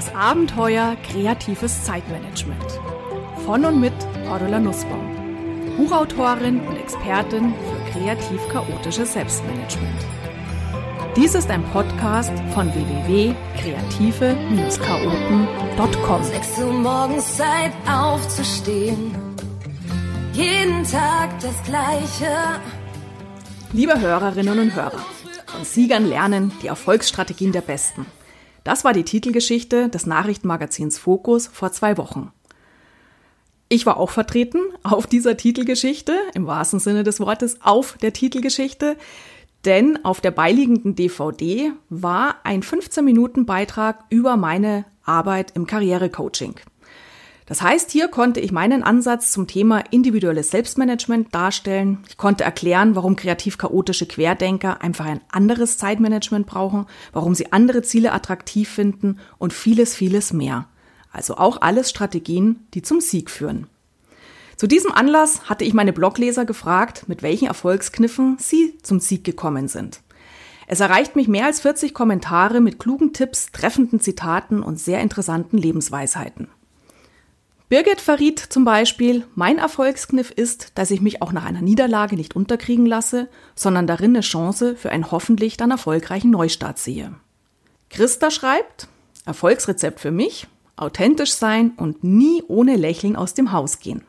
Das Abenteuer kreatives Zeitmanagement. Von und mit Cordula Nussbaum. Buchautorin und Expertin für kreativ-chaotisches Selbstmanagement. Dies ist ein Podcast von www.kreative-chaoten.com. 6 Uhr morgens Zeit aufzustehen. Jeden Tag das Gleiche. Liebe Hörerinnen und Hörer, von Siegern lernen die Erfolgsstrategien der Besten. Das war die Titelgeschichte des Nachrichtenmagazins Fokus vor zwei Wochen. Ich war auch vertreten auf dieser Titelgeschichte, im wahrsten Sinne des Wortes auf der Titelgeschichte, denn auf der beiliegenden DVD war ein 15-Minuten-Beitrag über meine Arbeit im Karrierecoaching. Das heißt, hier konnte ich meinen Ansatz zum Thema individuelles Selbstmanagement darstellen. Ich konnte erklären, warum kreativ chaotische Querdenker einfach ein anderes Zeitmanagement brauchen, warum sie andere Ziele attraktiv finden und vieles, vieles mehr. Also auch alles Strategien, die zum Sieg führen. Zu diesem Anlass hatte ich meine Blogleser gefragt, mit welchen Erfolgskniffen sie zum Sieg gekommen sind. Es erreicht mich mehr als 40 Kommentare mit klugen Tipps, treffenden Zitaten und sehr interessanten Lebensweisheiten. Birgit verriet zum Beispiel, mein Erfolgskniff ist, dass ich mich auch nach einer Niederlage nicht unterkriegen lasse, sondern darin eine Chance für einen hoffentlich dann erfolgreichen Neustart sehe. Christa schreibt, Erfolgsrezept für mich, authentisch sein und nie ohne Lächeln aus dem Haus gehen.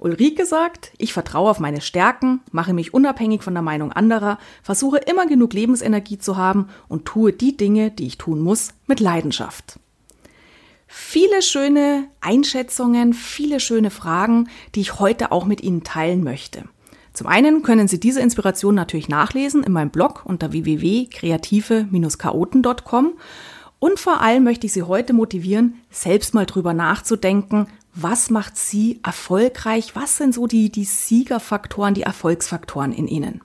Ulrike sagt, ich vertraue auf meine Stärken, mache mich unabhängig von der Meinung anderer, versuche immer genug Lebensenergie zu haben und tue die Dinge, die ich tun muss, mit Leidenschaft viele schöne Einschätzungen, viele schöne Fragen, die ich heute auch mit Ihnen teilen möchte. Zum einen können Sie diese Inspiration natürlich nachlesen in meinem Blog unter www.kreative-chaoten.com und vor allem möchte ich Sie heute motivieren, selbst mal drüber nachzudenken, was macht Sie erfolgreich? Was sind so die, die Siegerfaktoren, die Erfolgsfaktoren in Ihnen?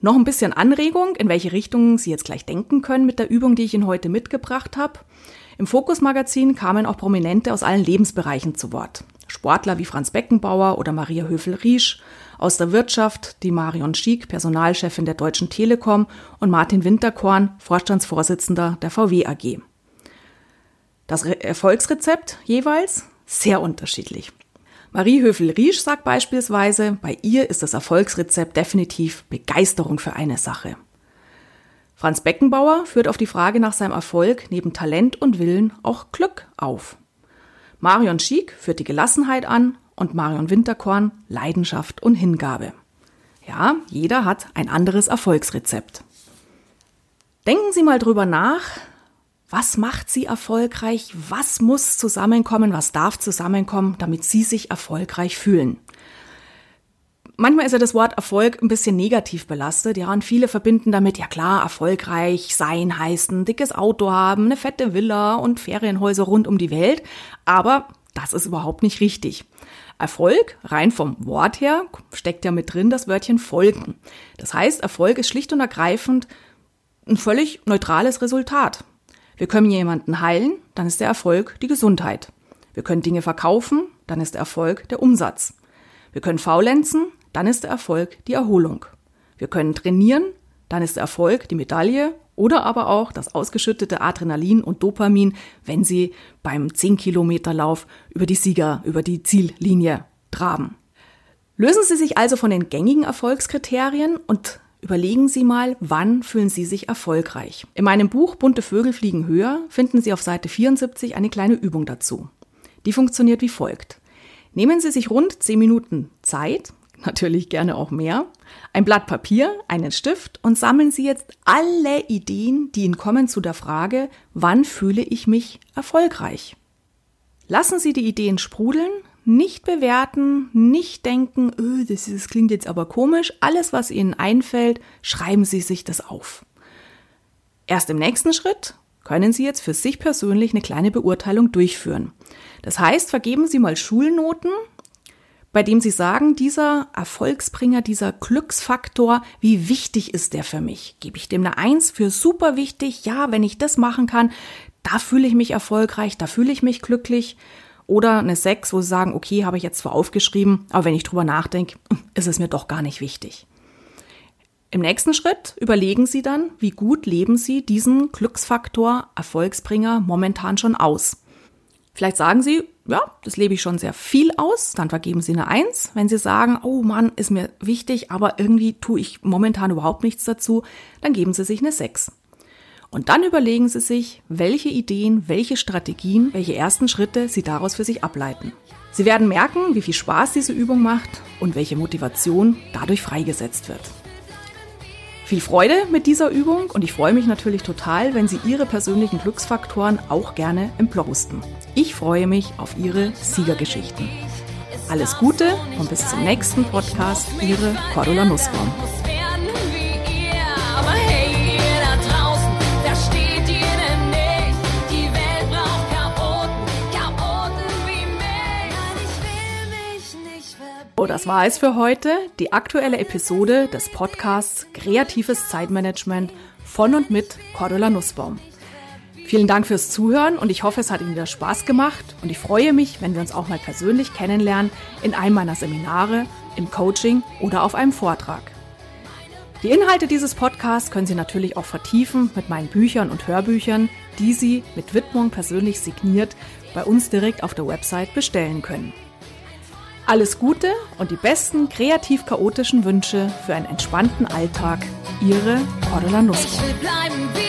Noch ein bisschen Anregung, in welche Richtung Sie jetzt gleich denken können mit der Übung, die ich Ihnen heute mitgebracht habe. Im Fokus-Magazin kamen auch Prominente aus allen Lebensbereichen zu Wort. Sportler wie Franz Beckenbauer oder Maria Höfel-Riesch, aus der Wirtschaft die Marion Schiek, Personalchefin der Deutschen Telekom und Martin Winterkorn, Vorstandsvorsitzender der VW AG. Das Re Erfolgsrezept jeweils sehr unterschiedlich. Marie Höfel-Riesch sagt beispielsweise, bei ihr ist das Erfolgsrezept definitiv Begeisterung für eine Sache. Franz Beckenbauer führt auf die Frage nach seinem Erfolg neben Talent und Willen auch Glück auf. Marion Schiek führt die Gelassenheit an und Marion Winterkorn Leidenschaft und Hingabe. Ja, jeder hat ein anderes Erfolgsrezept. Denken Sie mal drüber nach, was macht Sie erfolgreich? Was muss zusammenkommen? Was darf zusammenkommen, damit Sie sich erfolgreich fühlen? Manchmal ist ja das Wort Erfolg ein bisschen negativ belastet, ja, und viele verbinden damit, ja klar, erfolgreich sein heißt ein dickes Auto haben, eine fette Villa und Ferienhäuser rund um die Welt, aber das ist überhaupt nicht richtig. Erfolg, rein vom Wort her, steckt ja mit drin das Wörtchen folgen. Das heißt, Erfolg ist schlicht und ergreifend ein völlig neutrales Resultat. Wir können jemanden heilen, dann ist der Erfolg die Gesundheit. Wir können Dinge verkaufen, dann ist der Erfolg der Umsatz. Wir können faulenzen, dann ist der Erfolg die Erholung. Wir können trainieren, dann ist der Erfolg die Medaille oder aber auch das ausgeschüttete Adrenalin und Dopamin, wenn Sie beim 10-Kilometer-Lauf über die Sieger, über die Ziellinie traben. Lösen Sie sich also von den gängigen Erfolgskriterien und überlegen Sie mal, wann fühlen Sie sich erfolgreich. In meinem Buch Bunte Vögel fliegen höher finden Sie auf Seite 74 eine kleine Übung dazu. Die funktioniert wie folgt. Nehmen Sie sich rund 10 Minuten Zeit, natürlich gerne auch mehr, ein Blatt Papier, einen Stift und sammeln Sie jetzt alle Ideen, die Ihnen kommen zu der Frage, wann fühle ich mich erfolgreich? Lassen Sie die Ideen sprudeln, nicht bewerten, nicht denken, öh, das, das klingt jetzt aber komisch. Alles, was Ihnen einfällt, schreiben Sie sich das auf. Erst im nächsten Schritt können Sie jetzt für sich persönlich eine kleine Beurteilung durchführen. Das heißt, vergeben Sie mal Schulnoten bei dem Sie sagen, dieser Erfolgsbringer, dieser Glücksfaktor, wie wichtig ist der für mich? Gebe ich dem eine Eins für super wichtig? Ja, wenn ich das machen kann, da fühle ich mich erfolgreich, da fühle ich mich glücklich. Oder eine Sechs, wo Sie sagen, okay, habe ich jetzt zwar aufgeschrieben, aber wenn ich drüber nachdenke, ist es mir doch gar nicht wichtig. Im nächsten Schritt überlegen Sie dann, wie gut leben Sie diesen Glücksfaktor Erfolgsbringer momentan schon aus. Vielleicht sagen Sie, ja, das lebe ich schon sehr viel aus, dann vergeben Sie eine Eins. Wenn Sie sagen, oh Mann, ist mir wichtig, aber irgendwie tue ich momentan überhaupt nichts dazu, dann geben Sie sich eine Sechs. Und dann überlegen Sie sich, welche Ideen, welche Strategien, welche ersten Schritte Sie daraus für sich ableiten. Sie werden merken, wie viel Spaß diese Übung macht und welche Motivation dadurch freigesetzt wird. Viel Freude mit dieser Übung und ich freue mich natürlich total, wenn Sie Ihre persönlichen Glücksfaktoren auch gerne im Blog posten. Ich freue mich auf Ihre Siegergeschichten. Alles Gute und bis zum nächsten Podcast, Ihre Cordula Nussbaum. Oh, das war es für heute. Die aktuelle Episode des Podcasts Kreatives Zeitmanagement von und mit Cordula Nussbaum. Vielen Dank fürs Zuhören und ich hoffe, es hat Ihnen wieder Spaß gemacht und ich freue mich, wenn wir uns auch mal persönlich kennenlernen in einem meiner Seminare, im Coaching oder auf einem Vortrag. Die Inhalte dieses Podcasts können Sie natürlich auch vertiefen mit meinen Büchern und Hörbüchern, die Sie mit Widmung persönlich signiert bei uns direkt auf der Website bestellen können. Alles Gute und die besten kreativ-chaotischen Wünsche für einen entspannten Alltag. Ihre Cordula Nussbaum.